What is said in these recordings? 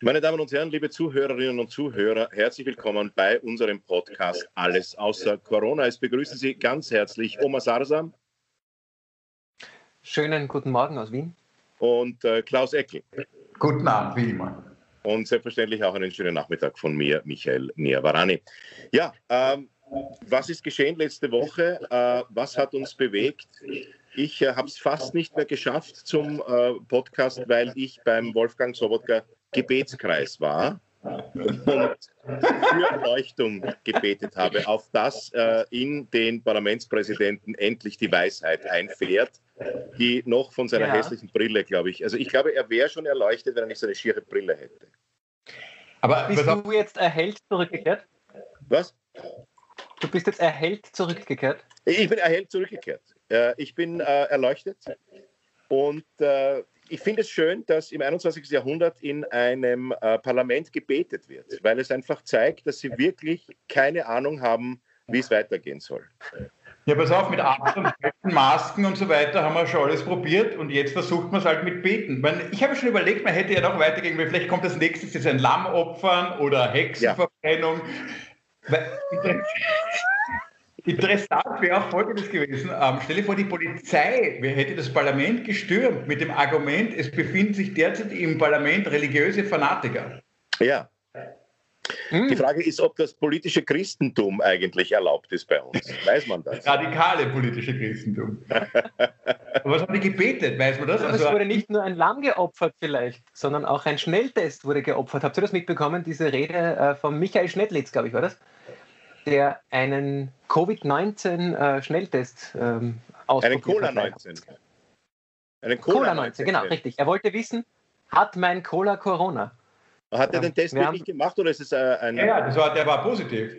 Meine Damen und Herren, liebe Zuhörerinnen und Zuhörer, herzlich willkommen bei unserem Podcast Alles außer Corona. Es begrüßen Sie ganz herzlich Oma Sarsam. Schönen guten Morgen aus Wien. Und äh, Klaus Eckel. Guten Abend, wie immer. Und selbstverständlich auch einen schönen Nachmittag von mir, Michael Niavarani. Ja, ähm, was ist geschehen letzte Woche? Äh, was hat uns bewegt? Ich äh, habe es fast nicht mehr geschafft zum äh, Podcast, weil ich beim Wolfgang Sobotka Gebetskreis war und für Erleuchtung gebetet habe, auf dass äh, in den Parlamentspräsidenten endlich die Weisheit einfährt, die noch von seiner ja. hässlichen Brille, glaube ich. Also ich glaube, er wäre schon erleuchtet, wenn er nicht so eine schiere Brille hätte. Aber bist du jetzt erhellt zurückgekehrt? Was? Du bist jetzt erhellt zurückgekehrt? Ich bin erhellt zurückgekehrt. Äh, ich bin äh, erleuchtet und äh, ich finde es schön, dass im 21. Jahrhundert in einem äh, Parlament gebetet wird, weil es einfach zeigt, dass sie wirklich keine Ahnung haben, wie es weitergehen soll. Ja, pass auf, mit Abstand, Masken und so weiter haben wir schon alles probiert und jetzt versucht man es halt mit Beten. Ich habe schon überlegt, man hätte ja noch weitergehen, weil vielleicht kommt das nächste jetzt ein Lamm opfern oder Hexenverbrennung. Ja. Interessant wäre auch Folgendes gewesen. Ähm, stell dir vor, die Polizei wer hätte das Parlament gestürmt mit dem Argument, es befinden sich derzeit im Parlament religiöse Fanatiker. Ja. Hm. Die Frage ist, ob das politische Christentum eigentlich erlaubt ist bei uns. Weiß man das? Radikale politische Christentum. was haben die gebetet? Weiß man das? Also, es wurde nicht nur ein Lamm geopfert vielleicht, sondern auch ein Schnelltest wurde geopfert. Habt ihr das mitbekommen? Diese Rede äh, von Michael Schnettlitz, glaube ich, war das? Der einen Covid-19-Schnelltest äh, ähm, Einen Cola-19. Einen Cola-19, Cola genau, richtig. Er wollte wissen, hat mein Cola Corona? Hat er den Test wirklich haben, gemacht oder ist es äh, ein. Ja, das war, der war positiv.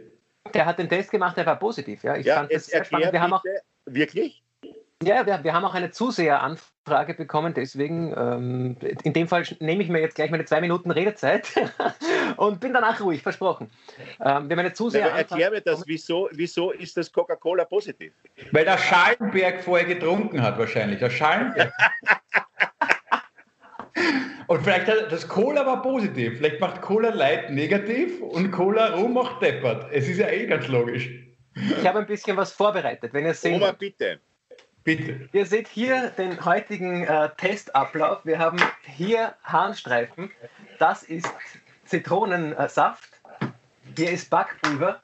Der hat den Test gemacht, der war positiv. Ja, ich ja, fand das sehr spannend. Wir haben auch, wirklich? Ja, wir, wir haben auch eine Zuseheranfrage bekommen, deswegen ähm, in dem Fall nehme ich mir jetzt gleich meine zwei Minuten Redezeit und bin danach ruhig, versprochen. Ähm, wir haben eine Zuseheranfrage. Erklär mir das, wieso, wieso ist das Coca-Cola positiv? Weil der Schallenberg vorher getrunken hat, wahrscheinlich. Der Schallenberg. und vielleicht hat, das Cola war positiv. Vielleicht macht Cola Light negativ und Cola Rum macht deppert. Es ist ja eh ganz logisch. Ich habe ein bisschen was vorbereitet. Wenn ihr seht. Oma, bitte. Bitte. Ihr seht hier den heutigen äh, Testablauf. Wir haben hier Harnstreifen. Das ist Zitronensaft. Hier ist Backpulver.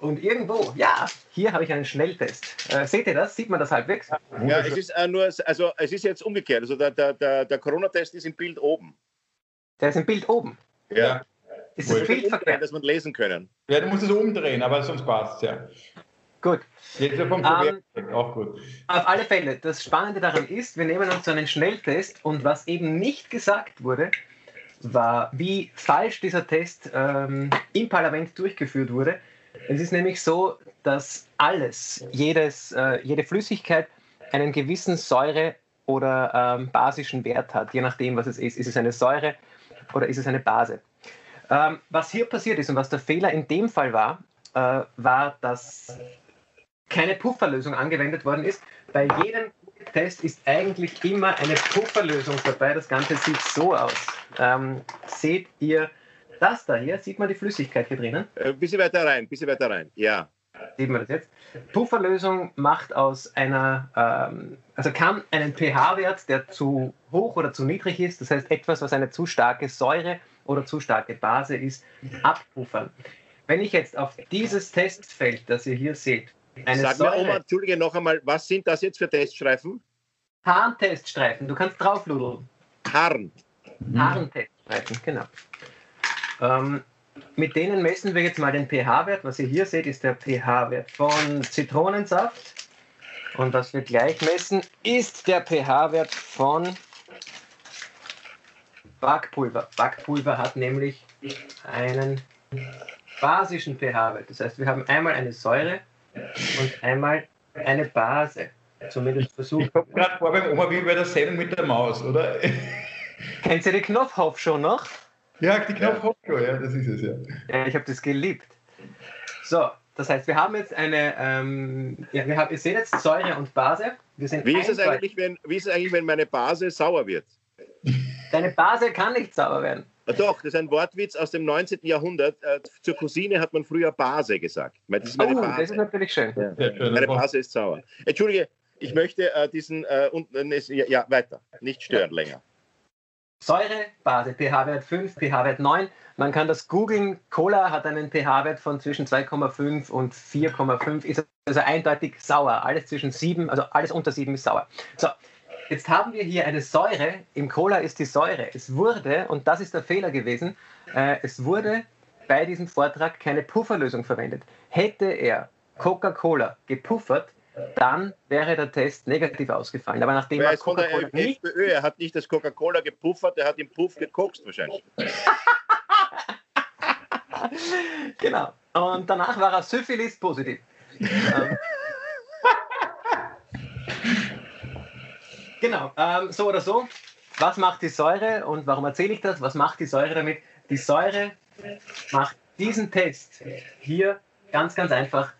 Und irgendwo, ja, hier habe ich einen Schnelltest. Äh, seht ihr das? Sieht man das halbwegs? Ja, es ist äh, nur, also es ist jetzt umgekehrt. Also der, der, der, Corona-Test ist im Bild oben. Der ist im Bild oben. Ja. Ist das Bild verkehrt? Dass man lesen können. Ja, du musst es umdrehen, aber sonst passt es ja. Gut. Jetzt vom um, auch gut. Auf alle Fälle, das Spannende daran ist, wir nehmen uns so einen Schnelltest und was eben nicht gesagt wurde, war, wie falsch dieser Test ähm, im Parlament durchgeführt wurde. Es ist nämlich so, dass alles, jedes, äh, jede Flüssigkeit einen gewissen Säure- oder ähm, basischen Wert hat, je nachdem, was es ist. Ist es eine Säure oder ist es eine Base? Ähm, was hier passiert ist und was der Fehler in dem Fall war, äh, war, dass keine Pufferlösung angewendet worden ist. Bei jedem Test ist eigentlich immer eine Pufferlösung dabei. Das Ganze sieht so aus. Ähm, seht ihr das da hier? Sieht man die Flüssigkeit hier drinnen? Ein äh, bisschen weiter rein, ein bisschen weiter rein, ja. Sieht man das jetzt? Pufferlösung macht aus einer, ähm, also kann einen pH-Wert, der zu hoch oder zu niedrig ist, das heißt etwas, was eine zu starke Säure oder zu starke Base ist, abpuffern. Wenn ich jetzt auf dieses Testfeld, das ihr hier seht, eine Sag Säure. mir, Oma, Entschuldige noch einmal, was sind das jetzt für Teststreifen? Harnteststreifen, du kannst draufludeln. Harn. Mhm. Harnteststreifen, genau. Ähm, mit denen messen wir jetzt mal den pH-Wert. Was ihr hier seht, ist der pH-Wert von Zitronensaft. Und was wir gleich messen, ist der pH-Wert von Backpulver. Backpulver hat nämlich einen basischen pH-Wert. Das heißt, wir haben einmal eine Säure und einmal eine Base. Zumindest versucht. Ich komme gerade vor beim Oma wie bei der Sendung mit der Maus, oder? Kennt ihr die Knopfhoff schon noch? Ja, die Knopfhoff schon, ja, das ist es ja. ja ich habe das geliebt. So, das heißt, wir haben jetzt eine, ähm, ja, wir haben, ihr seht jetzt Säure und Base. Wir sind wie, ist es eigentlich, wenn, wie ist es eigentlich, wenn meine Base sauer wird? Deine Base kann nicht sauer werden. Doch, das ist ein Wortwitz aus dem 19. Jahrhundert. Äh, zur Cousine hat man früher Base gesagt. Das ist, oh, Base. das ist natürlich schön. Ja. Meine Base ist sauer. Entschuldige, ich möchte äh, diesen, äh, und, ja, ja, weiter, nicht stören länger. Säure, Base, pH-Wert 5, pH-Wert 9. Man kann das googeln. Cola hat einen pH-Wert von zwischen 2,5 und 4,5. Ist also eindeutig sauer. Alles zwischen 7, also alles unter 7 ist sauer. So, jetzt haben wir hier eine Säure. Im Cola ist die Säure. Es wurde, und das ist der Fehler gewesen, äh, es wurde bei diesem Vortrag keine Pufferlösung verwendet. Hätte er Coca-Cola gepuffert, dann wäre der Test negativ ausgefallen. Aber nachdem er von der FPÖ, er hat nicht das Coca-Cola gepuffert, er hat im Puff gekokst wahrscheinlich. genau. Und danach war er Syphilis positiv. genau, ähm, so oder so. Was macht die Säure und warum erzähle ich das? Was macht die Säure damit? Die Säure macht diesen Test hier ganz, ganz einfach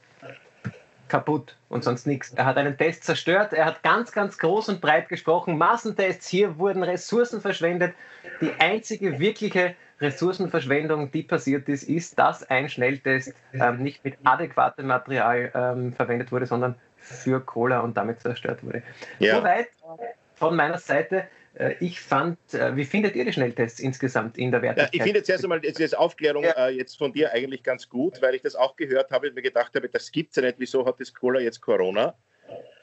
kaputt und sonst nichts. Er hat einen Test zerstört, er hat ganz, ganz groß und breit gesprochen. Massentests, hier wurden Ressourcen verschwendet. Die einzige wirkliche Ressourcenverschwendung, die passiert ist, ist, dass ein Schnelltest ähm, nicht mit adäquatem Material ähm, verwendet wurde, sondern für Cola und damit zerstört wurde. Ja. Soweit von meiner Seite. Äh, ich fand, äh, wie findet ihr die Schnelltests insgesamt in der Wertigkeit? Ja, ich finde zuerst einmal jetzt, jetzt Aufklärung ja. äh, jetzt von dir eigentlich ganz gut, weil ich das auch gehört habe und mir gedacht habe, das gibt es ja nicht, wieso hat das Cola jetzt Corona?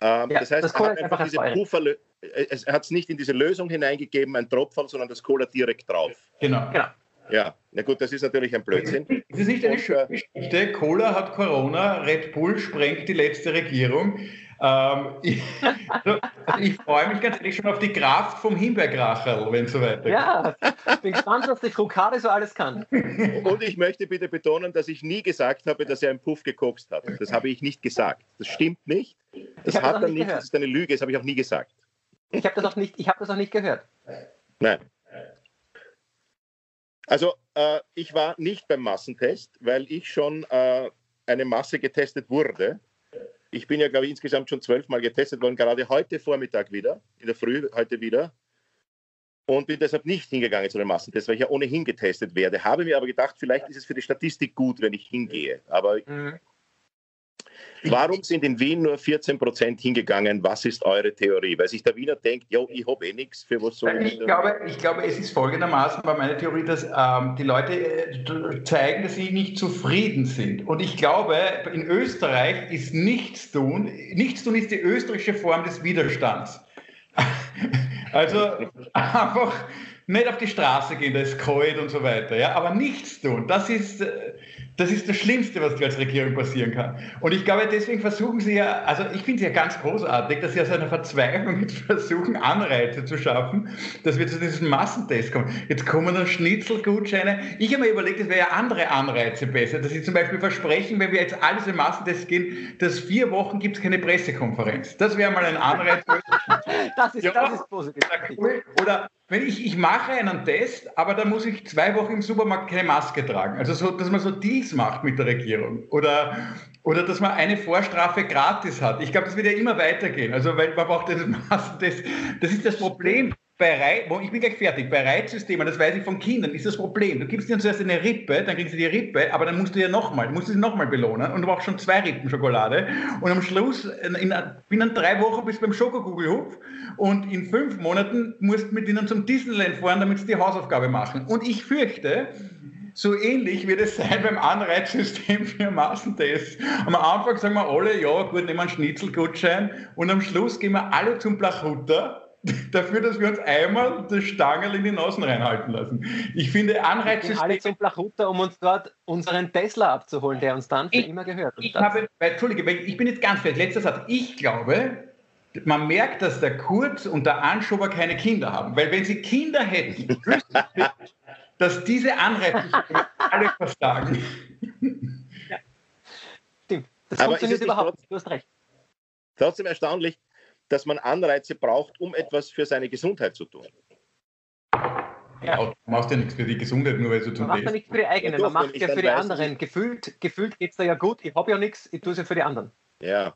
Ähm, ja, das heißt, das er hat einfach diese Puffer, er hat es nicht in diese Lösung hineingegeben, ein Tropfen, sondern das Cola direkt drauf. Genau. genau. Ja, na gut, das ist natürlich ein Blödsinn. Das ist nicht eine schöne Geschichte. Cola hat Corona, Red Bull sprengt die letzte Regierung. Ähm, ich, also ich freue mich ganz ehrlich schon auf die Kraft vom Himbeerkracherl, wenn es so weitergeht. Ja, ich bin gespannt, was die Frukade so alles kann. Und ich möchte bitte betonen, dass ich nie gesagt habe, dass er einen Puff gekokst hat. Das habe ich nicht gesagt. Das stimmt nicht. Das hat er nicht, das ist eine Lüge, das habe ich auch nie gesagt. Ich habe das, auch nicht, hab das auch nicht gehört. Nein. Also äh, ich war nicht beim Massentest, weil ich schon äh, eine Masse getestet wurde ich bin ja, glaube ich, insgesamt schon zwölfmal getestet worden, gerade heute Vormittag wieder, in der Früh heute wieder. Und bin deshalb nicht hingegangen zu den Massentest, weil ich ja ohnehin getestet werde. Habe mir aber gedacht, vielleicht ist es für die Statistik gut, wenn ich hingehe. Aber mhm. Warum sind in Wien nur 14 Prozent hingegangen? Was ist eure Theorie? Weil sich der Wiener denkt, jo, ich habe eh nichts, für was soll ich? Ich glaube, ich glaube, es ist folgendermaßen war meine Theorie, dass ähm, die Leute äh, zeigen, dass sie nicht zufrieden sind. Und ich glaube, in Österreich ist nichts tun. Nichts tun ist die österreichische Form des Widerstands. also einfach nicht auf die Straße gehen, da ist kalt und so weiter, ja, aber nichts tun. Das ist, äh, das ist das Schlimmste, was dir als Regierung passieren kann. Und ich glaube, deswegen versuchen sie ja, also ich finde es ja ganz großartig, dass sie aus einer Verzweiflung jetzt versuchen, Anreize zu schaffen, dass wir zu diesem Massentest kommen. Jetzt kommen dann Schnitzelgutscheine. Ich habe mir überlegt, es wäre ja andere Anreize besser, dass sie zum Beispiel versprechen, wenn wir jetzt alles im Massentest gehen, dass vier Wochen gibt es keine Pressekonferenz. Das wäre mal ein Anreiz. das, ist, ja, das ist positiv. Oder wenn ich, ich mache einen Test, aber dann muss ich zwei Wochen im Supermarkt keine Maske tragen. Also so, dass man so Deals macht mit der Regierung. Oder, oder dass man eine Vorstrafe gratis hat. Ich glaube, das wird ja immer weitergehen. Also weil man braucht das Massentest. Das ist das Problem. Bei Reiz, ich bin gleich fertig. Bei Reizsystemen, das weiß ich von Kindern, ist das Problem. Du gibst ihnen zuerst eine Rippe, dann kriegen sie die Rippe, aber dann musst du ja nochmal, musst du sie nochmal belohnen und du brauchst schon zwei Rippen Schokolade. Und am Schluss, in, in, binnen drei Wochen bist du beim Schokokugelhupf und in fünf Monaten musst du mit ihnen zum Disneyland fahren, damit sie die Hausaufgabe machen. Und ich fürchte, so ähnlich wird es sein beim Anreizsystem für Massentests. Am Anfang sagen wir alle, ja, gut, nehmen wir einen Schnitzelgutschein und am Schluss gehen wir alle zum Blachrutter dafür, dass wir uns einmal das Stangel in die Nasen reinhalten lassen. Ich finde Anreizsysteme... alle zum Blachutter, um uns dort unseren Tesla abzuholen, der uns dann für ich, immer gehört. ich habe, Entschuldige, ich bin jetzt ganz fertig. Letzter Satz. Ich glaube, man merkt, dass der Kurz und der Anschober keine Kinder haben. Weil wenn sie Kinder hätten, dass diese Anreizsysteme alle versagen. Ja. Stimmt. Das Aber funktioniert überhaupt nicht. Du hast recht. Trotzdem erstaunlich, dass man Anreize braucht, um etwas für seine Gesundheit zu tun. Ja, du machst ja nichts für die Gesundheit, nur weil du zum Man macht ja nichts für die eigenen, man macht ja für die anderen. Gefühlt, gefühlt geht es da ja gut, ich habe ja nichts, ich tue es ja für die anderen. Ja.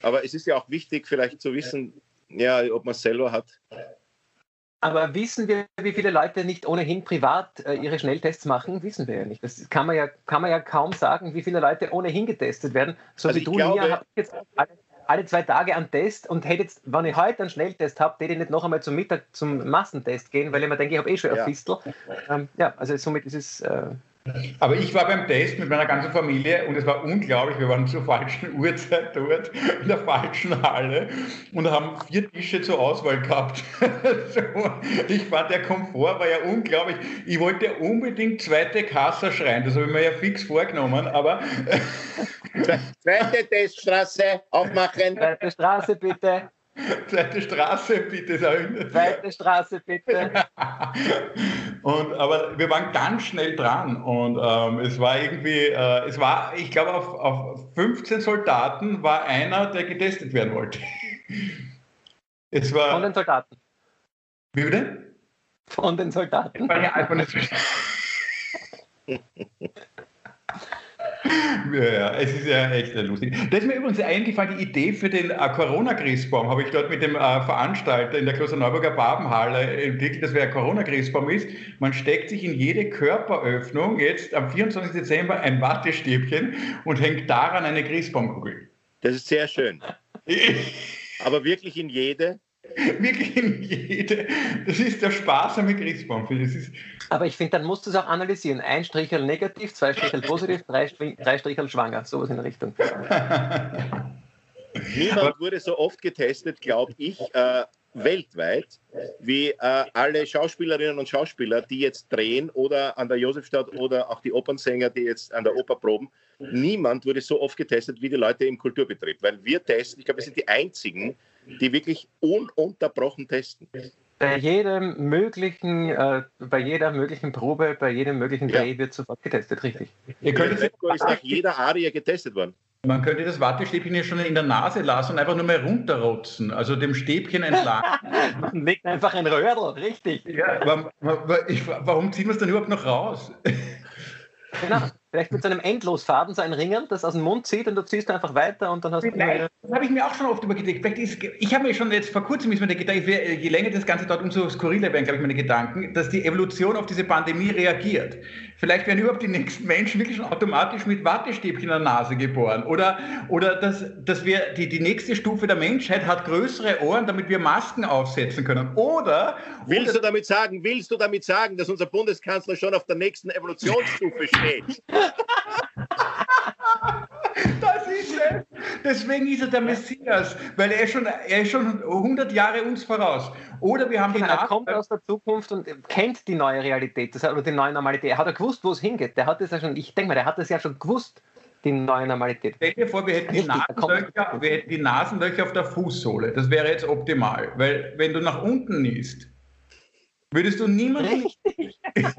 Aber es ist ja auch wichtig, vielleicht zu wissen, ja, ob man es selber hat. Aber wissen wir, wie viele Leute nicht ohnehin privat äh, ihre Schnelltests machen? Wissen wir ja nicht. Das kann man ja, kann man ja kaum sagen, wie viele Leute ohnehin getestet werden. So also wie du, glaube, Nia, habe ich jetzt alle, alle, zwei Tage einen Test und hätte jetzt, wenn ich heute einen Schnelltest habe, hätte ich nicht noch einmal zum Mittag zum Massentest gehen, weil ich mir denke, ich habe eh schon ja. ein Fistel. Ähm, ja, also somit ist es. Äh, aber ich war beim Test mit meiner ganzen Familie und es war unglaublich. Wir waren zur falschen Uhrzeit dort, in der falschen Halle und haben vier Tische zur Auswahl gehabt. so, ich fand, der Komfort war ja unglaublich. Ich wollte unbedingt zweite Kasse schreien, das habe ich mir ja fix vorgenommen, aber. zweite Teststraße aufmachen. Zweite Straße bitte. Zweite Straße, bitte. Zweite Straße, bitte. und, aber wir waren ganz schnell dran und ähm, es war irgendwie, äh, es war, ich glaube, auf, auf 15 Soldaten war einer, der getestet werden wollte. Es war, Von den Soldaten. Wie bitte? Von den Soldaten. War ja einfach nicht Ja, es ist ja echt lustig. Da ist mir übrigens eingefallen, die Idee für den äh, Corona-Christbaum habe ich dort mit dem äh, Veranstalter in der Klosterneuburger Babenhalle entwickelt, dass wer Corona-Christbaum ist. Man steckt sich in jede Körperöffnung jetzt am 24. Dezember ein Wattestäbchen und hängt daran eine Christbaumkugel. Das ist sehr schön. Aber wirklich in jede? Wirklich in jede. Das ist der sparsame Christbaum. Das ist, aber ich finde, dann musst du es auch analysieren. Ein Strichel negativ, zwei Strichel positiv, drei, drei Strichel schwanger. Sowas in der Richtung. Niemand wurde so oft getestet, glaube ich, äh, weltweit, wie äh, alle Schauspielerinnen und Schauspieler, die jetzt drehen oder an der Josefstadt oder auch die Opernsänger, die jetzt an der Oper proben. Niemand wurde so oft getestet wie die Leute im Kulturbetrieb, weil wir testen, ich glaube, wir sind die einzigen, die wirklich ununterbrochen testen bei jedem möglichen, äh, bei jeder möglichen Probe, bei jedem möglichen Dreh ja. wird sofort getestet, richtig. Ihr könnt ist nach jeder Arie getestet worden. Man könnte das Wattestäbchen ja schon in der Nase lassen und einfach nur mal runterrotzen, also dem Stäbchen entlang. Man legt einfach ein Röhrl, richtig. Ja, warum, warum ziehen wir es dann überhaupt noch raus? Genau. Vielleicht mit so einem Endlosfaden, so ein Ringen, das aus dem Mund zieht und du ziehst einfach weiter und dann hast du. Nein, das habe ich mir auch schon oft überlegt. Ich habe mir schon jetzt vor kurzem ist mir Gedanke, je länger das Ganze dauert, umso skurriler werden, glaube ich, meine Gedanken, dass die Evolution auf diese Pandemie reagiert. Vielleicht werden überhaupt die nächsten Menschen wirklich schon automatisch mit Wattestäbchen in der Nase geboren. Oder, oder dass, dass wir die, die nächste Stufe der Menschheit hat größere Ohren, damit wir Masken aufsetzen können. Oder. Willst oder, du damit sagen, willst du damit sagen, dass unser Bundeskanzler schon auf der nächsten Evolutionsstufe steht? Das ist es. Deswegen ist er der Messias, weil er schon, er ist schon 100 Jahre uns voraus. Oder wir haben genau, Er kommt aus der Zukunft und kennt die neue Realität das, oder die neue Normalität. Er hat er gewusst, wo es hingeht. Der hat es ja schon, ich denke mal, der hat es ja schon gewusst, die neue Normalität. Stell dir vor, wir hätten, die Nasenlöcher, wir hätten die Nasenlöcher auf der Fußsohle. Das wäre jetzt optimal. Weil wenn du nach unten niest, würdest du niemanden. Richtig.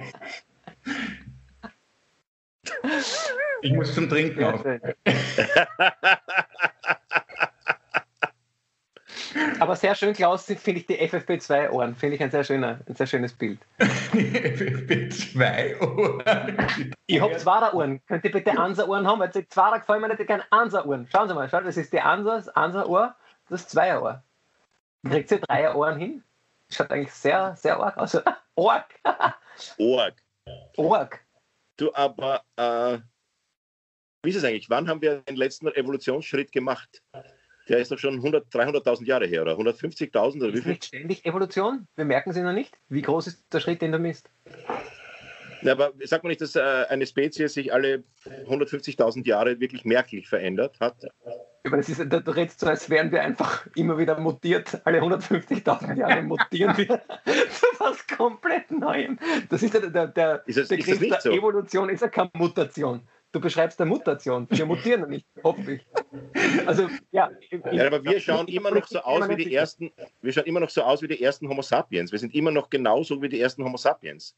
Ich muss zum Trinken auf. Aber sehr schön, Klaus, finde ich die FFP2-Ohren. Finde ich ein sehr, schöner, ein sehr schönes Bild. Die FFP2-Ohren? Ich habe Zwarer-Ohren. Könnt ihr bitte Ansa-Ohren haben? Weil Zwarer gefallen mir nicht gerne Ansa-Ohren. Schauen Sie mal, schau, das ist die Ansa, das Ansa-Ohr, das Zweier-Ohr. Kriegt ihr Dreier-Ohren hin? Schaut eigentlich sehr, sehr arg aus. Org. Org. Org. Du, aber äh, wie ist es eigentlich? Wann haben wir den letzten Evolutionsschritt gemacht? Der ist doch schon 300.000 Jahre her, oder 150.000 oder wie viel? Ist ständig Evolution? Wir merken sie noch nicht. Wie groß ist der Schritt, den du misst? Ja, aber sagt man nicht, dass äh, eine Spezies sich alle 150.000 Jahre wirklich merklich verändert hat? Aber das ist, du redest so, als wären wir einfach immer wieder mutiert. Alle 150.000 Jahre mutieren wir zu was komplett Neuem. Das ist ja der, der ist das, Begriff ist der so? Evolution, ist ja keine Mutation. Du beschreibst eine Mutation. Wir mutieren nicht, hoffe ich. Also, ja, ja, aber wir schauen immer noch so aus wie die ersten, wir schauen immer noch so aus wie die ersten Homo sapiens. Wir sind immer noch genauso wie die ersten Homo sapiens.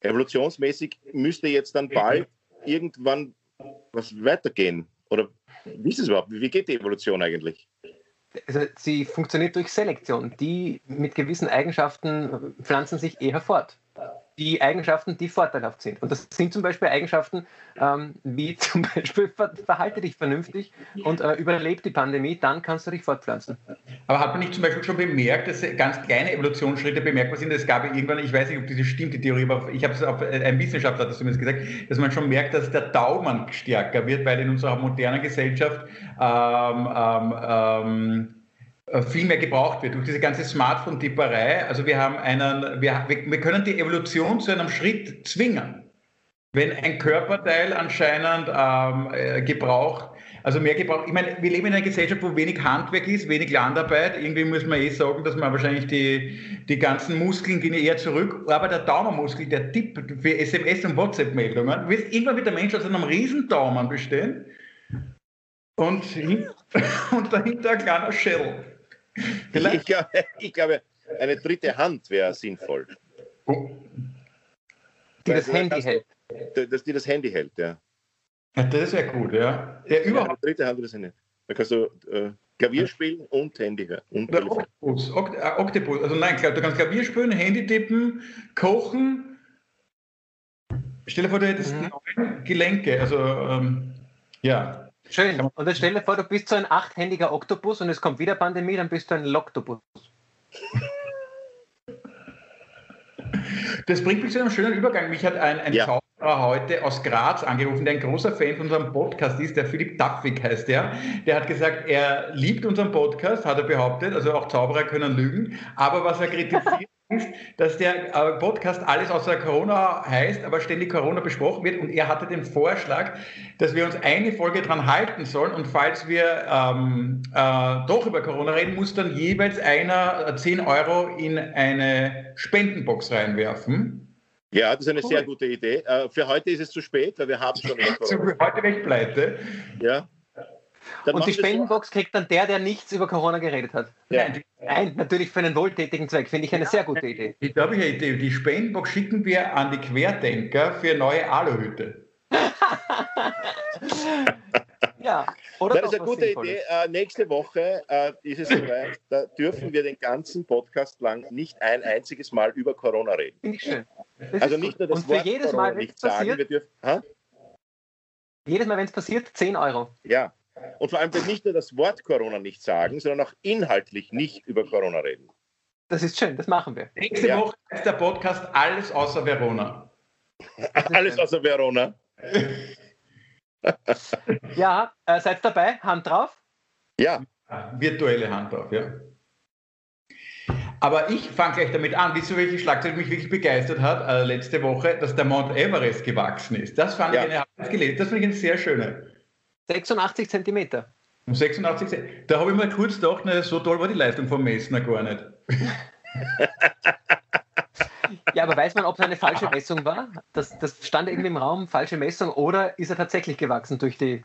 Evolutionsmäßig müsste jetzt dann bald irgendwann was weitergehen. Oder wie ist es überhaupt? Wie geht die Evolution eigentlich? Also sie funktioniert durch Selektion. Die mit gewissen Eigenschaften pflanzen sich eher fort. Die Eigenschaften, die vorteilhaft sind. Und das sind zum Beispiel Eigenschaften ähm, wie zum Beispiel ver verhalte dich vernünftig und äh, überlebe die Pandemie, dann kannst du dich fortpflanzen. Aber hat man nicht zum Beispiel schon bemerkt, dass ganz kleine Evolutionsschritte bemerkbar sind? Es gab irgendwann, ich weiß nicht, ob diese stimmt, die Theorie, aber ich habe es auf äh, ein Wissenschaftler hat das zumindest gesagt, dass man schon merkt, dass der Daumen stärker wird, weil in unserer modernen Gesellschaft ähm, ähm, ähm äh, viel mehr gebraucht wird durch diese ganze Smartphone-Tipperei. Also wir haben einen, wir, wir können die Evolution zu einem Schritt zwingen. Wenn ein Körperteil anscheinend ähm, äh, gebraucht, also mehr gebraucht, ich meine, wir leben in einer Gesellschaft, wo wenig Handwerk ist, wenig Landarbeit. Irgendwie muss man eh sagen, dass man wahrscheinlich die, die ganzen Muskeln gehen eher zurück. Aber der Daumenmuskel, der Tipp für SMS und WhatsApp-Meldungen, wird irgendwann wird der Mensch aus einem riesen Daumen bestehen und, und dahinter ein kleiner Schädel. Ich glaube, ich glaube, eine dritte Hand wäre sinnvoll. Die das Handy hält. Dass die das Handy hält, ja. Das wäre gut, ja. ja überhaupt. Eine dritte Hand das Handy. Da kannst du äh, Klavier spielen und Handy hören. Und Oktopus, Okt äh, Oktopus. Also nein, du kannst Klavier spielen, Handy tippen, kochen. Stell dir vor, du hättest mhm. neun Gelenke. Also ähm, ja. Schön. Und dann stell dir vor, du bist so ein achthändiger Oktopus und es kommt wieder Pandemie, dann bist du ein Loktopus. Das bringt mich zu einem schönen Übergang. Mich hat ein, ein ja. Zauberer heute aus Graz angerufen, der ein großer Fan von unserem Podcast ist, der Philipp Daffig heißt der. Der hat gesagt, er liebt unseren Podcast, hat er behauptet, also auch Zauberer können lügen, aber was er kritisiert, ist, dass der äh, Podcast alles außer Corona heißt, aber ständig Corona besprochen wird. Und er hatte den Vorschlag, dass wir uns eine Folge dran halten sollen. Und falls wir ähm, äh, doch über Corona reden, muss dann jeweils einer 10 Euro in eine Spendenbox reinwerfen. Ja, das ist eine cool. sehr gute Idee. Äh, für heute ist es zu spät, weil wir haben schon Corona. heute wäre ich pleite. Ja. Dann und die Spendenbox kriegt dann der, der nichts über Corona geredet hat. Ja. Nein, Nein, natürlich für einen wohltätigen Zweck. Finde ich eine sehr gute Idee. Ich glaube, ich eine Idee. Die Spendenbox schicken wir an die Querdenker für neue Aluhütte. ja, oder das ist eine gute. Idee. Äh, nächste Woche äh, ist es soweit. Da dürfen wir den ganzen Podcast lang nicht ein einziges Mal über Corona reden. Finde ich schön. Das also nicht nur das Und Wort jedes Corona Mal, nicht passiert, sagen. Wir dürfen, ha? Jedes Mal, wenn es passiert, 10 Euro. Ja, und vor allem nicht nur das Wort Corona nicht sagen, sondern auch inhaltlich nicht über Corona reden. Das ist schön, das machen wir. Nächste ja. Woche ist der Podcast Alles außer Verona. Alles schön. außer Verona. ja, äh, seid dabei, Hand drauf. Ja. Virtuelle Hand drauf, ja. Aber ich fange gleich damit an, wie so welche Schlagzeile mich wirklich begeistert hat, äh, letzte Woche, dass der Mount Everest gewachsen ist. Das fand ja. ich eine, das gelesen, das fand ich eine sehr schöne. 86 Zentimeter. Um 86 Zentimeter. Da habe ich mal kurz gedacht, na, so toll war die Leistung vom Messner gar nicht. ja, aber weiß man, ob es eine falsche Messung war? Das, das stand irgendwie im Raum, falsche Messung, oder ist er tatsächlich gewachsen durch die,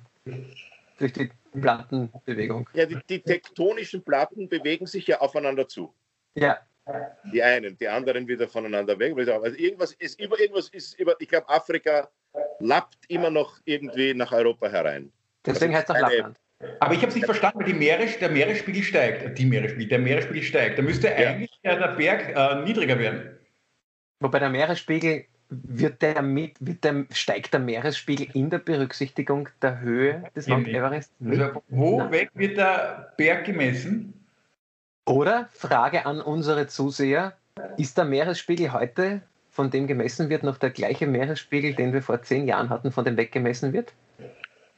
durch die Plattenbewegung? Ja, die, die tektonischen Platten bewegen sich ja aufeinander zu. Ja. Die einen, die anderen wieder voneinander weg. Also irgendwas ist über irgendwas ist über, ich glaube, Afrika lappt immer noch irgendwie nach Europa herein. Deswegen heißt es auch Lappland. Aber ich habe es nicht verstanden, weil Meere, der Meeresspiegel steigt. Die Meeresspiegel, der Meeresspiegel steigt. Da müsste ja. eigentlich der Berg äh, niedriger werden. Wobei der Meeresspiegel wird der mit, wird der, steigt der Meeresspiegel in der Berücksichtigung der Höhe des Mount Everest? Also wo Nein. weg wird der Berg gemessen? Oder Frage an unsere Zuseher: Ist der Meeresspiegel heute, von dem gemessen wird, noch der gleiche Meeresspiegel, den wir vor zehn Jahren hatten, von dem weggemessen wird?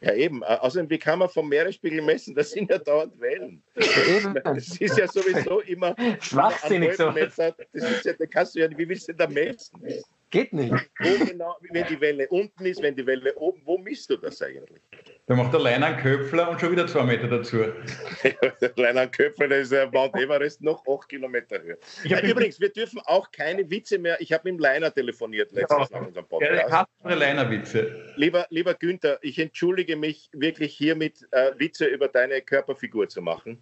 Ja, eben. Außerdem, wie kann man vom Meeresspiegel messen? Das sind ja dauernd Wellen. Das ist ja sowieso immer. Schwachsinnig so. Das ist ja, da kannst du ja, wie willst du denn da messen? Geht nicht. Wo genau, wenn die Welle unten ist, wenn die Welle oben, wo misst du das eigentlich? Da macht der Leiner Köpfler und schon wieder zwei Meter dazu. der Leiner Köpfler, der ist ja Mount Everest noch acht Kilometer höher. Äh, übrigens, wir dürfen auch keine Witze mehr. Ich habe mit dem Leiner telefoniert letztens ja, nach unserem Podcast. Ja, ich Leiner-Witze. Lieber, lieber Günther, ich entschuldige mich wirklich hiermit, äh, Witze über deine Körperfigur zu machen.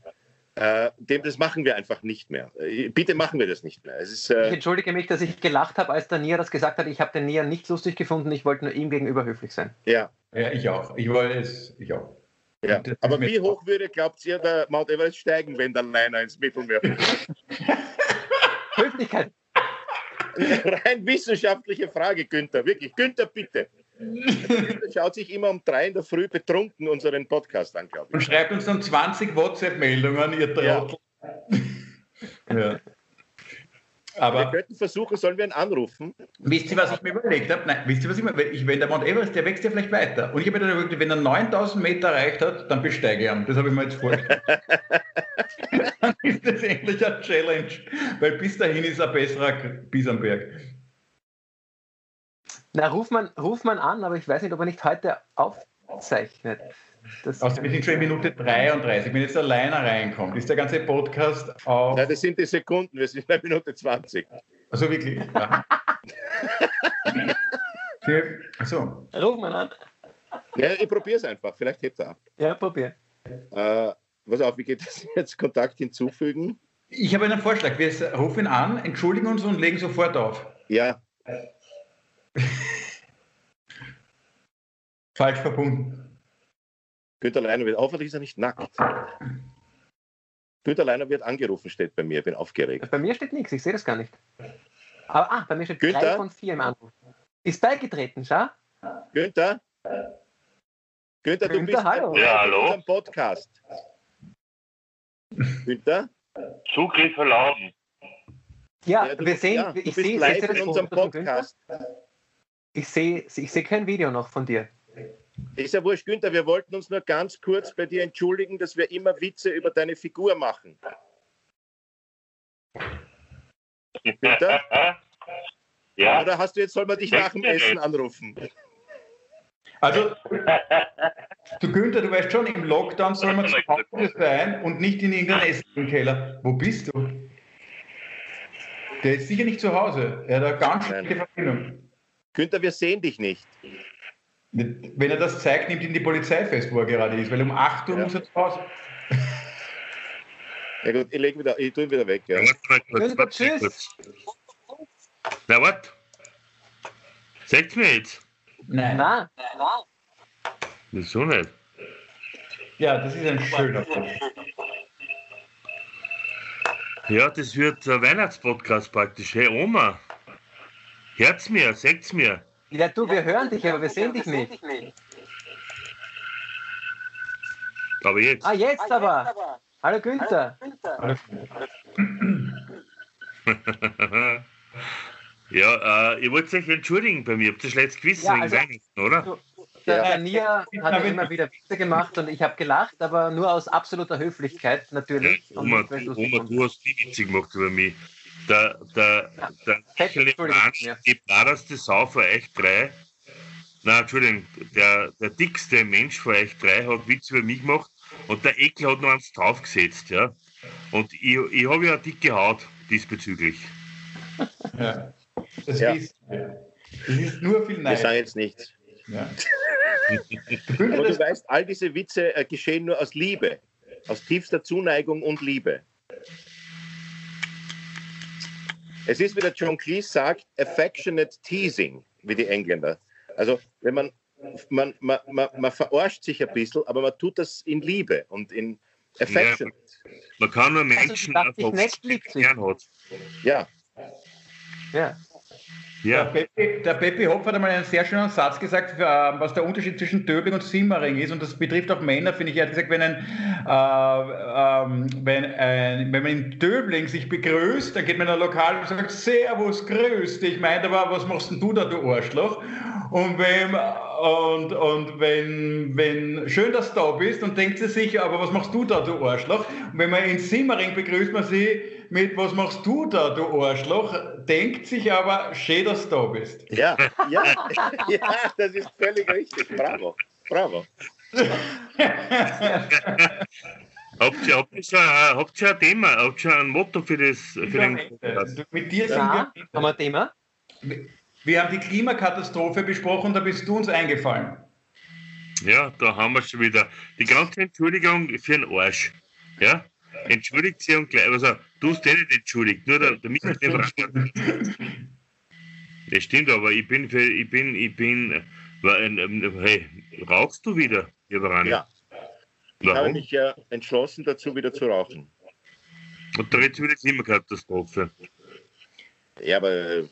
Äh, dem, das machen wir einfach nicht mehr. Äh, bitte machen wir das nicht mehr. Ist, äh ich entschuldige mich, dass ich gelacht habe, als der Nia das gesagt hat. Ich habe den Nia nicht lustig gefunden. Ich wollte nur ihm gegenüber höflich sein. Ja. Ja, ich auch. Ich wollte es, ich auch. Ja. Aber wie hoch würde, glaubt ihr, der Mount Everest steigen, wenn der Liner ins Mittelmeer Höflichkeit. Rein wissenschaftliche Frage, Günther. Wirklich, Günther, bitte. Schaut sich immer um drei in der Früh betrunken unseren Podcast an, glaube ich. Und schreibt uns dann 20 WhatsApp-Meldungen, ihr Trottel. Ja. ja. Aber wir könnten versuchen, sollen wir ihn anrufen? Wisst ihr, was ich mir überlegt habe? Nein, wisst ihr, was ich mir ich, Wenn der Mount Everest, der wächst ja vielleicht weiter. Und ich habe mir dann überlegt, wenn er 9000 Meter erreicht hat, dann besteige ich ihn. Das habe ich mir jetzt vorgestellt. dann ist das endlich eine Challenge. Weil bis dahin ist er besserer bis am Berg. Na, ruft man, ruft man an, aber ich weiß nicht, ob er nicht heute aufzeichnet. Das also wir sind schon in Minute 33. Wenn jetzt alleine reinkommt, ist der ganze Podcast auf. Nein, das sind die Sekunden, wir sind bei Minute 20. Also wirklich. Ja. Achso. Ruf mal an. Ja, ich probiere es einfach. Vielleicht hebt er ab. Ja, probier. Äh, pass auf, wie geht das jetzt? Kontakt hinzufügen? Ich habe einen Vorschlag. Wir rufen ihn an, entschuldigen uns und legen sofort auf. Ja. Falsch verbunden. Günter Leiner wird, hoffentlich ist er nicht nackt. Günter Leiner wird angerufen, steht bei mir, bin aufgeregt. Bei mir steht nichts, ich sehe das gar nicht. Aber ah, bei mir steht Günther? drei von vier im Anruf. Ist beigetreten, schau. Günther? Günther, du bist hallo. Ja, hallo. in unserem Podcast. Günther? Zugriff erlauben. Ja, ja du, wir sehen, ja, ich sehe live in unserem Podcast. Ich sehe, ich sehe kein Video noch von dir. Ist ja wurscht, Günther, wir wollten uns nur ganz kurz bei dir entschuldigen, dass wir immer Witze über deine Figur machen. Günther? Ja. Oder hast du jetzt, soll man dich nach dem Essen anrufen? Also, du Günther, du weißt schon, im Lockdown soll man zu Hause sein und nicht in irgendeinem Essenkeller. Wo bist du? Der ist sicher nicht zu Hause. Er hat eine ganz schlechte Verbindung. Günther, wir sehen dich nicht. Wenn er das zeigt, nimmt ihn die Polizei fest, wo er gerade ist, weil um 8 Uhr ja. muss er zu Hause. Ja gut, ich, leg wieder, ich tue ihn wieder weg. Ja. Warte, warte, tschüss. Na, was? Seht mir jetzt? Nein. Nein. Nein. Wieso nicht? Ja, das ist ein schöner Punkt. Ja, das wird ein Weihnachtspodcast praktisch. Hey Oma, hört's mir, seht's mir. Ja, du, wir hören dich, aber wir sehen dich nicht. Aber jetzt. Ah, jetzt aber. Hallo Günther. Hallo. ja, äh, ihr wollt euch entschuldigen bei mir. Habt ihr schlecht gewissen ja, also, wegen Weihnachten, oder? Du, der, der Nia hat immer wieder Witze gemacht und ich habe gelacht, aber nur aus absoluter Höflichkeit natürlich. Ja, Oma, du, Oma, du hast die Witze gemacht über mich. Der, der, der Michael die blarerste Sau von euch drei, nein, Entschuldigung, der, der dickste Mensch von euch drei hat Witze über mich gemacht und der Ekel hat noch eins draufgesetzt, ja. Und ich, ich habe ja eine dicke Haut diesbezüglich. Ja. Das, ja. Ist, das ist nur viel Neid. Wir sagen jetzt nichts. Ja. Aber du weißt, all diese Witze äh, geschehen nur aus Liebe, aus tiefster Zuneigung und Liebe. Es ist, wie der John Cleese sagt, affectionate teasing, wie die Engländer. Also, wenn man, man, man, man, man verarscht sich ein bisschen, aber man tut das in Liebe und in affectionate. Ja, man kann nur Menschen also, einfach gern hat. Ja. Ja. Ja. Der, Peppi, Hopf hat einmal einen sehr schönen Satz gesagt, äh, was der Unterschied zwischen Döbling und Simmering ist. Und das betrifft auch Männer, finde ich. Er hat gesagt, wenn, ein, äh, äh, wenn, ein, wenn man in Döbling sich begrüßt, dann geht man in ein Lokal und sagt, Servus, grüß dich. Ich meine aber, was machst denn du da, du Arschloch? Und wenn, und, und wenn, wenn schön, dass du da bist, dann denkt sie sich, aber was machst du da, du Arschloch? Und wenn man in Simmering begrüßt man sie, mit Was machst du da, du Arschloch? Denkt sich aber, schön, dass du da bist. Ja, ja, ja, das ist völlig richtig. Bravo, bravo. habt, ihr, habt, ihr schon, habt ihr ein Thema, habt ihr ein Motto für das? Für den Mit dir sind ja, wir. Haben wir ein Thema? Wir haben die Klimakatastrophe besprochen, da bist du uns eingefallen. Ja, da haben wir schon wieder die ganze Entschuldigung für den Arsch. Ja? Entschuldigt sie und gleich, also du hast dich nicht entschuldigt, nur der, der Michael Das stimmt, aber ich bin für, ich bin, ich bin, äh, hey, rauchst du wieder, Jeverani? Ja. Ich Warum? habe mich ja entschlossen dazu, wieder zu rauchen. Und da wird es wieder Klimakatastrophe. Ja, aber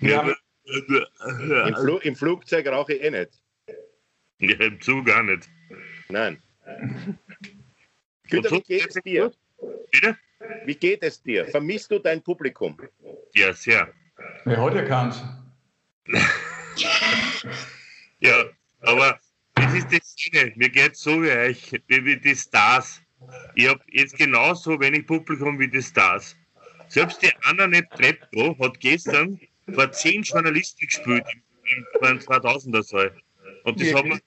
ja, im, Fl im, Flugzeug rauche ich eh nicht. Ja, im Zug auch nicht. Nein. Güter, wie geht es dir? Bitte? Wie geht es dir? Vermisst du dein Publikum? Ja, sehr. Er hat ja keins. ja, aber das ist das Schöne. Mir geht es so wie euch, wie, wie die Stars. Ich habe jetzt genauso wenig Publikum wie die Stars. Selbst die Anna Netrebko hat gestern vor zehn Journalisten gespielt im, im 2000er Saal. Und das haben wir.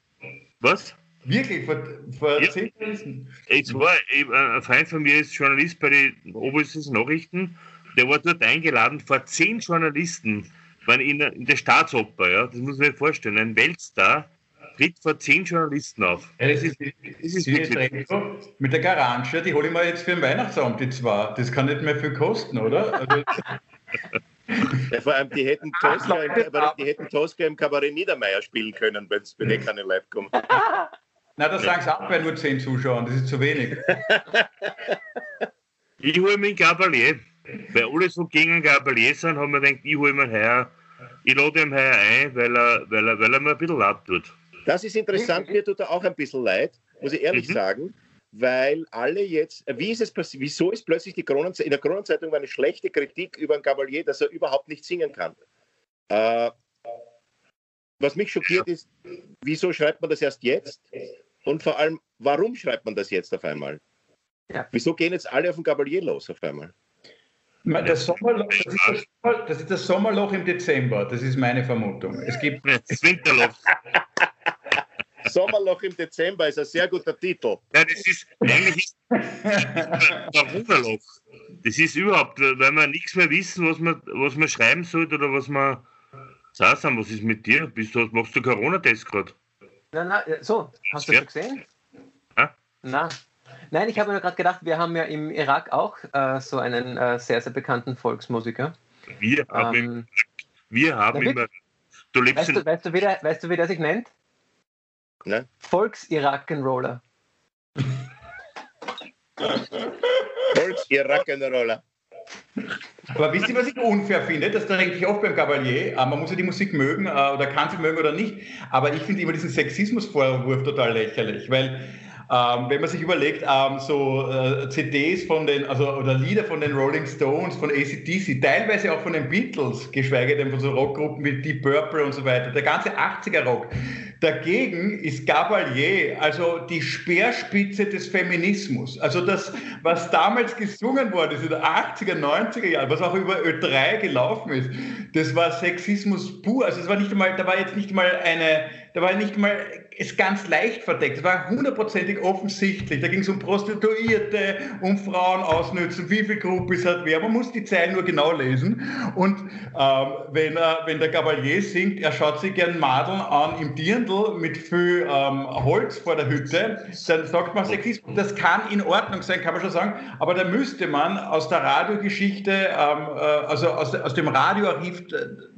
Was? Wirklich, vor, vor ja. zehn Journalisten? Es war, ein Freund von mir ist Journalist bei den Oberösterreichischen Nachrichten. Der war dort eingeladen vor zehn Journalisten in der, in der Staatsoper. Ja? Das muss man sich vorstellen. Ein Weltstar tritt vor zehn Journalisten auf. Ja, das, ist, das ist wirklich mit der Garage, die hole ich mir jetzt für den Weihnachtsabend, die zwei. Das kann nicht mehr viel kosten, oder? Also, ja, vor allem, die hätten, Tosca im, die hätten Tosca im Kabarett Niedermeyer spielen können, wenn es bei denen keine live kommt. Na, das sagen sie auch bei nur zehn Zuschauern, das ist zu wenig. ich hole mir einen Gabalier. Weil alle so gegen Gabalier sind, haben wir gedacht, ich hole mir heuer, ich lade ihm heuer ein, weil er, weil, er, weil er mir ein bisschen laut tut. Das ist interessant, mir tut er auch ein bisschen leid, muss ich ehrlich mhm. sagen, weil alle jetzt, wie ist es passiert, wieso ist plötzlich die Kronen, in der Kronenzeitung eine schlechte Kritik über einen Gabalier, dass er überhaupt nicht singen kann? Äh, was mich schockiert ist, wieso schreibt man das erst jetzt? Und vor allem, warum schreibt man das jetzt auf einmal? Ja. Wieso gehen jetzt alle auf den Gabalier los auf einmal? Das, Sommerloch, das, ist das, das, ist das Sommerloch im Dezember, das ist meine Vermutung. Es gibt das Winterloch. Sommerloch im Dezember ist ein sehr guter Titel. Ja, das ist eigentlich ist ein Wunderloch. Das ist überhaupt, weil wir nichts mehr wissen, was man, was man schreiben sollte oder was man. Sasam, was ist mit dir? Bist du, machst du Corona-Test gerade? Nein, nein, so, hast du schon gesehen? Ja? Nein. Nein, ich habe mir gerade gedacht, wir haben ja im Irak auch äh, so einen äh, sehr, sehr bekannten Volksmusiker. Wir haben, ähm, wir haben immer. Du lebst weißt, du, weißt, du, wie der, weißt du, wie der sich nennt? Ne? Volks-Irakenroller. Volks-Irakenroller. Aber wisst ihr, was ich unfair finde? Das denke ich oft beim Cavalier. Äh, man muss ja die Musik mögen äh, oder kann sie mögen oder nicht. Aber ich finde immer diesen Sexismusvorwurf total lächerlich, weil ähm, wenn man sich überlegt, ähm, so äh, CDs von den, also oder Lieder von den Rolling Stones, von ACDC, teilweise auch von den Beatles, geschweige denn von so Rockgruppen wie Deep Purple und so weiter, der ganze 80er Rock. Dagegen ist Gabalier also die Speerspitze des Feminismus. Also das, was damals gesungen wurde, in den 80er, 90er Jahren, was auch über Ö3 gelaufen ist, das war Sexismus pur. Also es war nicht einmal, da war jetzt nicht einmal eine, da war nicht einmal ist ganz leicht verdeckt. Es war hundertprozentig offensichtlich. Da ging es um Prostituierte, um Frauen ausnützen, wie viel Gruppis hat wer. Man muss die Zeilen nur genau lesen. Und ähm, wenn, er, wenn der Gabalier singt, er schaut sich gern Madeln an im Dirndl mit viel ähm, Holz vor der Hütte, dann sagt man Sexismus. Das kann in Ordnung sein, kann man schon sagen. Aber da müsste man aus der Radiogeschichte, ähm, äh, also aus, aus dem Radioarchiv äh,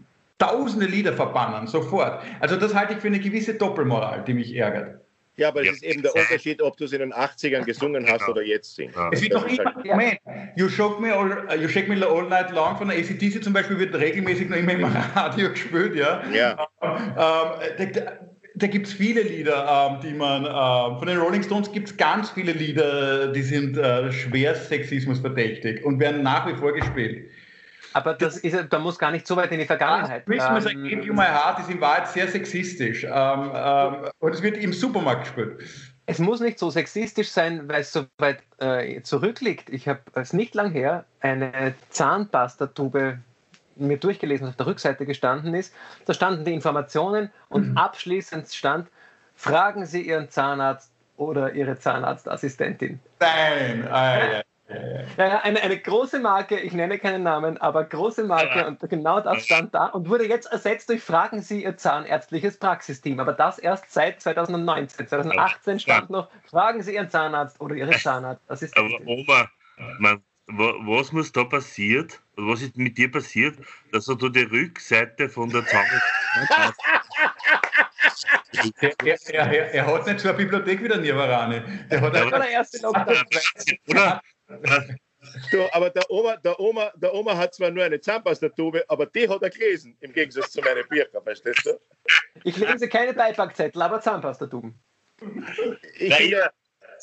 tausende Lieder verbannen, sofort. Also das halte ich für eine gewisse Doppelmoral, die mich ärgert. Ja, aber es ja. ist eben der Unterschied, ob du es in den 80ern gesungen hast oder jetzt singst. Es wird doch immer, halt Moment, you, shake me all, uh, you Shake Me All Night Long von der ACDC zum Beispiel wird regelmäßig noch immer im Radio gespielt, ja. ja. Ähm, da, da gibt es viele Lieder, ähm, die man, äh, von den Rolling Stones gibt es ganz viele Lieder, die sind äh, schwer Sexismus verdächtig und werden nach wie vor gespielt. Aber das ist, da muss gar nicht so weit in die Vergangenheit. Christmas ähm, I Give You My Heart ist in Wahrheit sehr sexistisch. Ähm, ähm, und es wird im Supermarkt gespielt. Es muss nicht so sexistisch sein, weil es so weit äh, zurückliegt. Ich habe es nicht lang her eine Zahnpastatube mir durchgelesen, was auf der Rückseite gestanden ist. Da standen die Informationen und mhm. abschließend stand, fragen Sie Ihren Zahnarzt oder Ihre Zahnarztassistentin. Nein, ah, ja. Ja, ja, eine, eine große Marke, ich nenne keinen Namen, aber große Marke ja. und genau das stand da und wurde jetzt ersetzt durch Fragen Sie Ihr zahnärztliches Praxisteam. Aber das erst seit 2019. 2018 stand noch Fragen Sie Ihren Zahnarzt oder Ihre Zahnarzt. Das ist aber Oma, man, was muss da passiert? Was ist mit dir passiert, dass du die Rückseite von der Zahnarzt er, er, er, er, hat nicht eine Bibliothek wie der Nirvarane. Der hat ja, der erste Lockdown. Oder? Du, aber der Oma, der, Oma, der Oma hat zwar nur eine Zahnpastatube, aber die hat er gelesen, im Gegensatz zu meinen Büchern, verstehst du? Ich lese keine Beipackzettel, aber Zahnpastatuben. Ich ja, finde,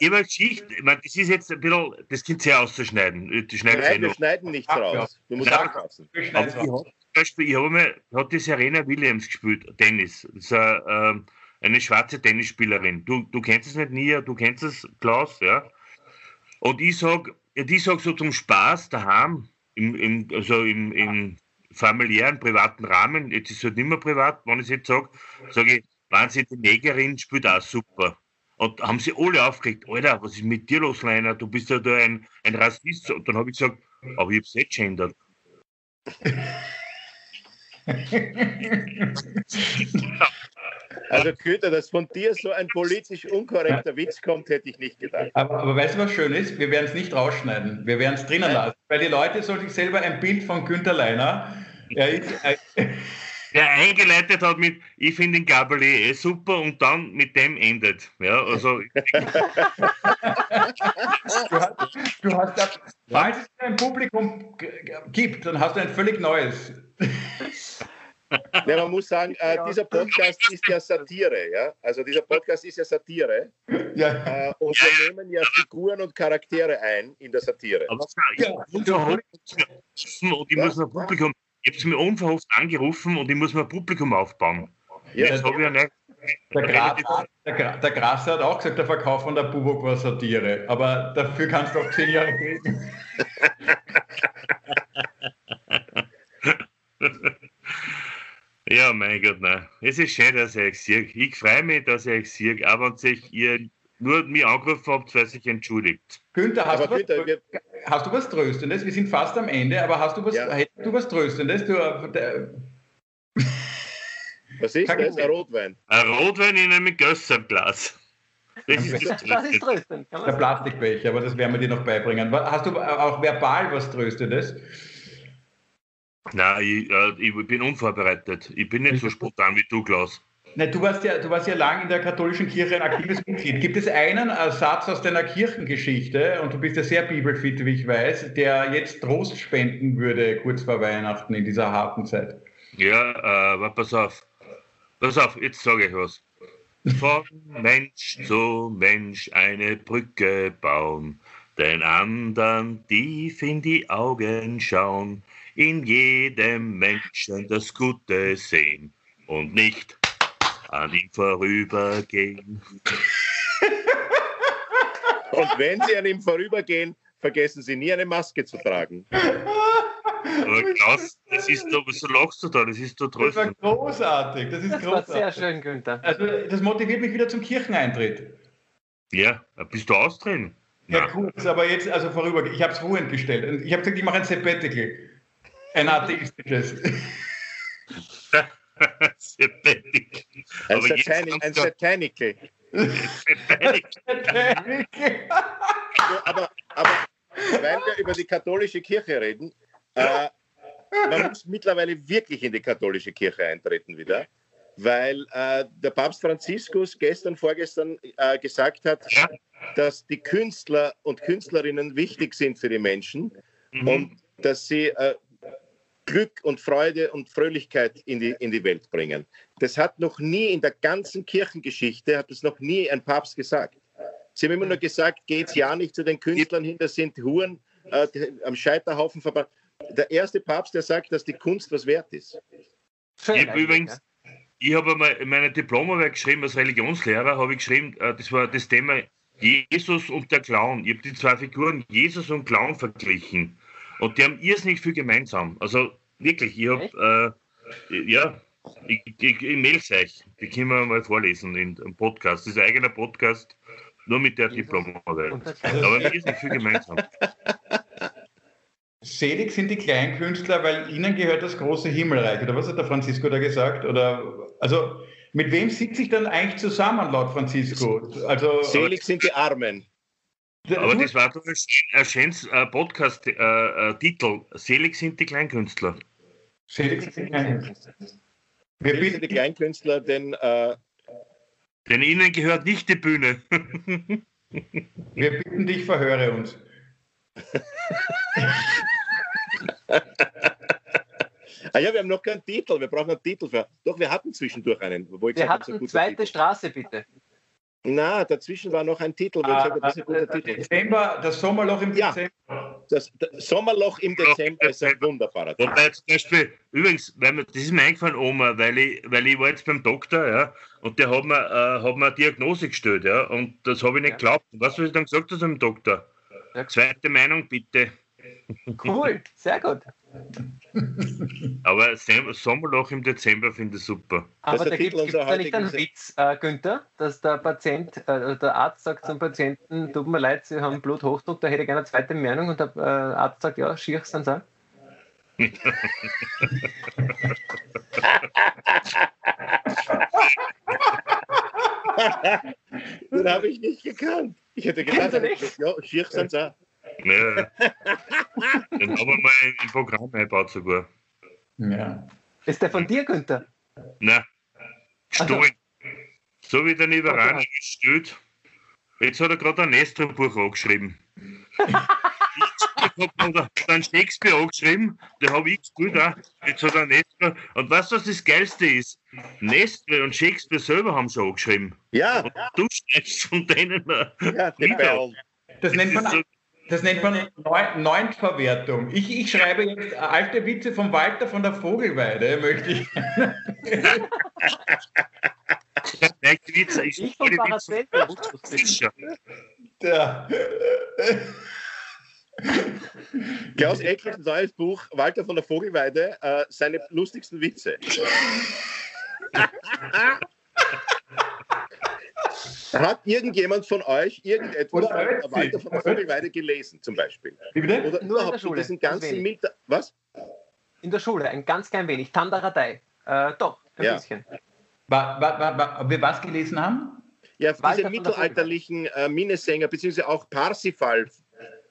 immer Geschichte, ich meine, das ist jetzt ein bisschen, das Kind sehr auszuschneiden. Die Nein, wir schneiden nichts raus. Du musst aufpassen. Aber ich habe zum Beispiel, ich habe mal, hat die Serena Williams gespielt, Tennis. Das ist eine, ähm, eine schwarze Tennisspielerin. Du, du kennst es nicht, Nia, du kennst es, Klaus, ja. Und ich sage, die sage so zum Spaß daheim, im, im, also im, im familiären, privaten Rahmen, jetzt ist es halt nicht mehr privat, wenn ich es jetzt sage, sage ich, Wahnsinn, die Negerin spielt auch super. Und haben sie alle aufgeregt, Alter, was ist mit dir los, Leiner? Du bist ja da ein, ein Rassist. Und dann habe ich gesagt, aber ich habe es nicht gendert. Also Köter, dass von dir so ein politisch unkorrekter Witz kommt, hätte ich nicht gedacht. Aber, aber weißt du, was schön ist? Wir werden es nicht rausschneiden. Wir werden es drinnen lassen. Weil die Leute sollen sich selber ein Bild von Günther Leiner. Er ist, der eingeleitet hat mit, ich finde den Gabeli eh super und dann mit dem endet. Ja, also. du hast, du hast da, falls es ein Publikum gibt, dann hast du ein völlig neues. Ja, man muss sagen, äh, dieser Podcast ist ja Satire, ja. Also dieser Podcast ist ja Satire. Ja. Äh, und ja, wir nehmen ja Figuren und Charaktere ein in der Satire. Aber ja, und ich muss ein Publikum, ich habe mir unverhofft angerufen und ich muss mir ein Publikum aufbauen. Ja, das habe ich ja nicht. Der Grasser, der, der Grasser hat auch gesagt, der Verkauf von der Bubok war Satire. Aber dafür kannst du auch zehn Jahre kriegen. Ja, mein Gott, nein. Es ist schön, dass ich euch sehe. Ich freue mich, dass ich euch sehe, auch wenn sich ihr nur mich angerufen habt, weil sich entschuldigt. Günther, hast, du was, Günther, hast du was Tröstendes? Wir sind fast am Ende, aber hast du was, ja. hättest du was Tröstendes? Du, äh, was ist das? Ein Rotwein? Ein Rotwein in einem Gösserglas. Das ist, das, das ist tröstend. Der Plastikbecher, aber das werden wir dir noch beibringen. Hast du auch verbal was Tröstendes? Nein, ich, äh, ich, bin unvorbereitet. Ich bin nicht so spontan wie du, Klaus. Nein, du warst ja, du warst ja lang in der katholischen Kirche ein aktives Mitglied. Gibt es einen Satz aus deiner Kirchengeschichte, und du bist ja sehr bibelfit, wie ich weiß, der jetzt Trost spenden würde, kurz vor Weihnachten in dieser harten Zeit? Ja, äh, aber pass auf. Pass auf, jetzt sage ich was. Von Mensch zu Mensch eine Brücke bauen, den anderen tief in die Augen schauen, in jedem Menschen das Gute sehen und nicht an ihm vorübergehen. Und wenn Sie an ihm vorübergehen, vergessen Sie nie eine Maske zu tragen. Aber Klaus, das ist doch, was lachst du da? Das ist doch tröstend. Das war großartig. Das ist das großartig. War sehr schön, Günther. Also, das motiviert mich wieder zum Kircheneintritt. Ja, bist du austreten? Ja, kurz, aber jetzt, also vorüber, ich habe es ruhend gestellt. Ich habe gesagt, ich mache ein Sabbatical. Ein atheistisches. ein, Satanic, ein Satanical. aber, aber weil wir über die katholische Kirche reden, äh, man muss mittlerweile wirklich in die katholische Kirche eintreten wieder, weil äh, der Papst Franziskus gestern, vorgestern äh, gesagt hat, dass die Künstler und Künstlerinnen wichtig sind für die Menschen mhm. und dass sie äh, Glück und Freude und Fröhlichkeit in die, in die Welt bringen. Das hat noch nie in der ganzen Kirchengeschichte, hat es noch nie ein Papst gesagt. Sie haben immer nur gesagt, geht's ja nicht zu den Künstlern hin, das sind Huren äh, am Scheiterhaufen verbrannt. Der erste Papst, der sagt, dass die Kunst was wert ist. Ich habe übrigens, ich habe meine Diplomarbeit geschrieben als Religionslehrer, habe ich geschrieben, äh, das war das Thema Jesus und der Clown. Ich habe die zwei Figuren Jesus und Clown verglichen. Und die haben irrsinnig viel gemeinsam. Also Wirklich, ich habe, äh, ja, ich, ich, ich mail euch. Die können wir mal vorlesen in einem Podcast. Das ist ein eigener Podcast, nur mit der Diplomarbeit. Aber wir sind viel gemeinsam. Selig sind die Kleinkünstler, weil ihnen gehört das große Himmelreich. Oder was hat der Francisco da gesagt? Oder, also, mit wem sitze ich dann eigentlich zusammen, laut Francisco? Also, Selig sind die Armen. Aber das war doch ein schönes äh, Podcast-Titel. Äh, äh, Selig sind die Kleinkünstler. Die Kleinkünstler. Wir bitten die Kleinkünstler, denn. Äh, denn ihnen gehört nicht die Bühne. Wir bitten dich, verhöre uns. ah ja, wir haben noch keinen Titel. Wir brauchen einen Titel für. Doch, wir hatten zwischendurch einen. Wo ich wir hatten zweite Titel. Straße, bitte. Na, dazwischen war noch ein Titel. Ah, das, ist ein guter Titel. Dezember, das Sommerloch im ja, Dezember. Das, das, Sommerloch im Dezember ist ein wunderbarer Titel. Wobei zum Beispiel, übrigens, weil mir, das ist mir eingefallen, Oma, weil ich, weil ich war jetzt beim Doktor, ja, und der hat mir, äh, hat mir eine Diagnose gestellt, ja, und das habe ich nicht geglaubt. Ja. Was, was ich dann gesagt habe dem Doktor? Ja. Zweite Meinung bitte. Cool, sehr gut. Aber Sommerloch im Dezember finde ich super. Aber da gibt es da nicht einen Witz, äh, Günther, dass der Patient, äh, der Arzt sagt zum Patienten, tut mir leid, Sie haben Bluthochdruck, da hätte ich gerne eine zweite Meinung und der äh, Arzt sagt, ja, schier dann auch. Den habe ich nicht gekannt. Ich hätte gedacht, ja, schier sind auch. Ja. Den haben wir mal im Programm eingebaut sogar. Ja. Ist der von dir, Günther? Nein. Gestohlen. Also. So wie der Niederrhein okay. steht. Jetzt hat er gerade ein Nestor-Buch angeschrieben. ich habe dann Shakespeare angeschrieben, der habe ich gespielt auch. Jetzt hat er Nestor. Und weißt du, was das Geilste ist? Nestor und Shakespeare selber haben schon angeschrieben. Ja. Und du schreibst von denen ja, Das nennt man das nennt man Neuntverwertung. Ich, ich schreibe jetzt alte Witze von Walter von der Vogelweide, möchte ich. Witze, ich, ich von Paracel. Ja. Klaus Eckels neues Buch, Walter von der Vogelweide, äh, seine lustigsten Witze. Hat irgendjemand von euch irgendetwas von Walter von der Vogelweide gelesen, zum Beispiel? Wie bitte? Oder Nur überhaupt in diesen ganzen Meter. Was? In der Schule, ein ganz klein wenig. Tandaradei. Äh, doch, ein ja. bisschen. Wa, wa, wa, ob wir was gelesen haben? Ja, Walter diese mittelalterlichen äh, Minnesänger, beziehungsweise auch Parsifal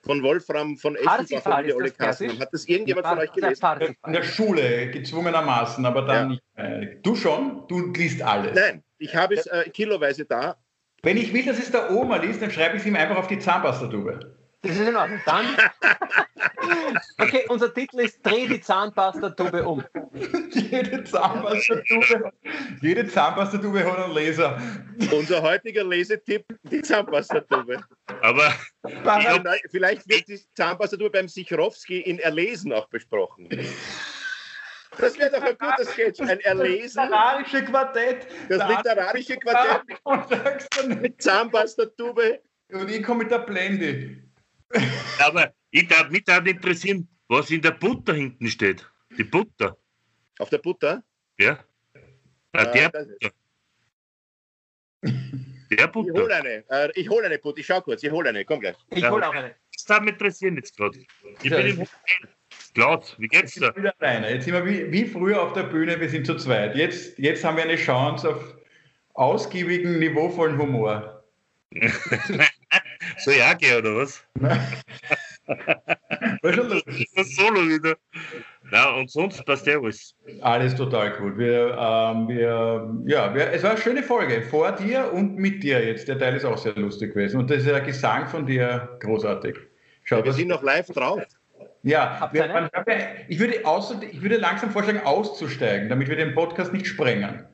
von Wolfram von Eschenbach und Ole Kassmann. Hat das irgendjemand von euch gelesen? In der Schule, gezwungenermaßen, aber dann ja. nicht. Mehr. Du schon? Du liest alles. Nein, ich habe es äh, kiloweise da. Wenn ich will, dass es der Oma liest, dann schreibe ich es ihm einfach auf die Zahnpastatube. Das ist in Ordnung. Dann. Okay, unser Titel ist Dreh die Zahnpastatube um. jede Zahnpastatube, jede Zahnpastatube hat einen Laser. Unser heutiger Lesetipp, die Zahnpastatube. Aber vielleicht wird die Zahnpastatube beim Sichrowski in Erlesen auch besprochen. Das wäre doch ein guter Sketch. Ein Erlesen. Das literarische Quartett. Das literarische Quartett. Mit Zahnpastatube. Und ich komme mit der Blende. Aber ich darf, mich darf interessieren, was in der Butter hinten steht. Die Butter. Auf der Butter? Ja. Ah, der Butter. Der Butter. Ich hole eine. Äh, ich hole eine Butter. Ich schau kurz. Ich hole eine. Komm gleich. Ich hole auch eine. Das darf mich interessieren jetzt gerade. Ich bin im Klaus, wie geht's dir? Wieder alleine. Jetzt sind wir wie, wie, früher auf der Bühne, wir sind zu zweit. Jetzt, jetzt haben wir eine Chance auf ausgiebigen, niveauvollen Humor. so Jacke oder was? War schon lustig. Das Solo wieder. Na, und sonst passt ja alles. Alles total gut. Wir, ähm, wir, ja, wir, es war eine schöne Folge. Vor dir und mit dir jetzt. Der Teil ist auch sehr lustig gewesen. Und der Gesang von dir großartig. Schau, ja, wir sind noch live drauf. Ja, wir, man, ich, würde außer, ich würde langsam vorschlagen, auszusteigen, damit wir den Podcast nicht sprengen.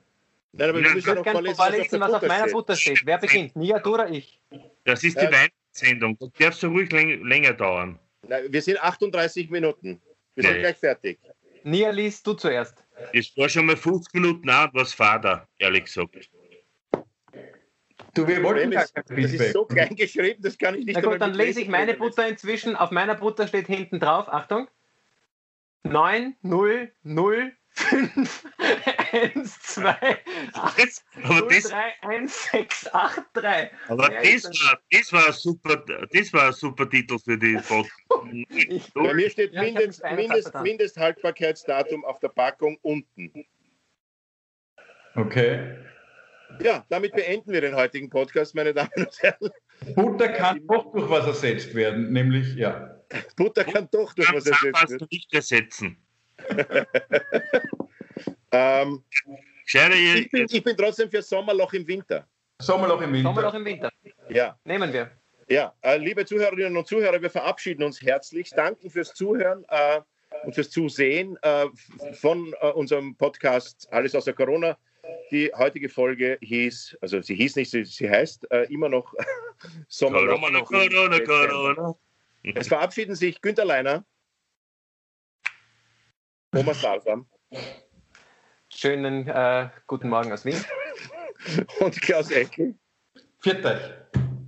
Nein, aber wir müssen ja noch vorlesen, vorlesen, was, was auf meiner Butter steht. Wer beginnt? Nia, du oder ich? Das ist die ja. Weihnachtssendung. Das darf so ruhig länger dauern. Nein, wir sind 38 Minuten. Wir nee. sind gleich fertig. Nia, liest du zuerst. Es war schon mal 50 Minuten an was Vater, ehrlich gesagt. Du, wir wollten gar kein Das ist so klein geschrieben, das kann ich nicht. Na gut, dann lese ich meine Butter inzwischen. Auf meiner Butter steht hinten drauf, Achtung, 9, 0, 0, 5, 1, 2, 8, 0, 3, 1, 6, 8, 3. Aber das war, das, war super, das war ein super Titel für die Foto. Bei mir steht ja, Mindest, Mindest, Mindesthaltbarkeitsdatum auf der Packung unten. Okay. Ja, damit beenden wir den heutigen Podcast, meine Damen und Herren. Butter kann doch durch was ersetzt werden, nämlich, ja. Butter kann doch durch was ersetzt werden. nicht ersetzen. ähm, ich, bin, ich bin trotzdem für Sommerloch im Winter. Sommerloch im Winter. Sommerloch im Winter. Ja. Nehmen wir. Ja, äh, liebe Zuhörerinnen und Zuhörer, wir verabschieden uns herzlich. Danken fürs Zuhören äh, und fürs Zusehen äh, von äh, unserem Podcast Alles außer Corona. Die heutige Folge hieß, also sie hieß nicht, sie, sie heißt äh, immer noch Sommer. Corona, Corona, Corona. Es verabschieden sich Günter Leiner, Thomas Salsam. Schönen äh, guten Morgen aus Wien. und Klaus Eckel. Viert euch.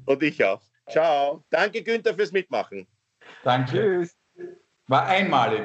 Und ich auch. Ciao. Danke, Günther, fürs Mitmachen. Danke. Tschüss. War einmalig.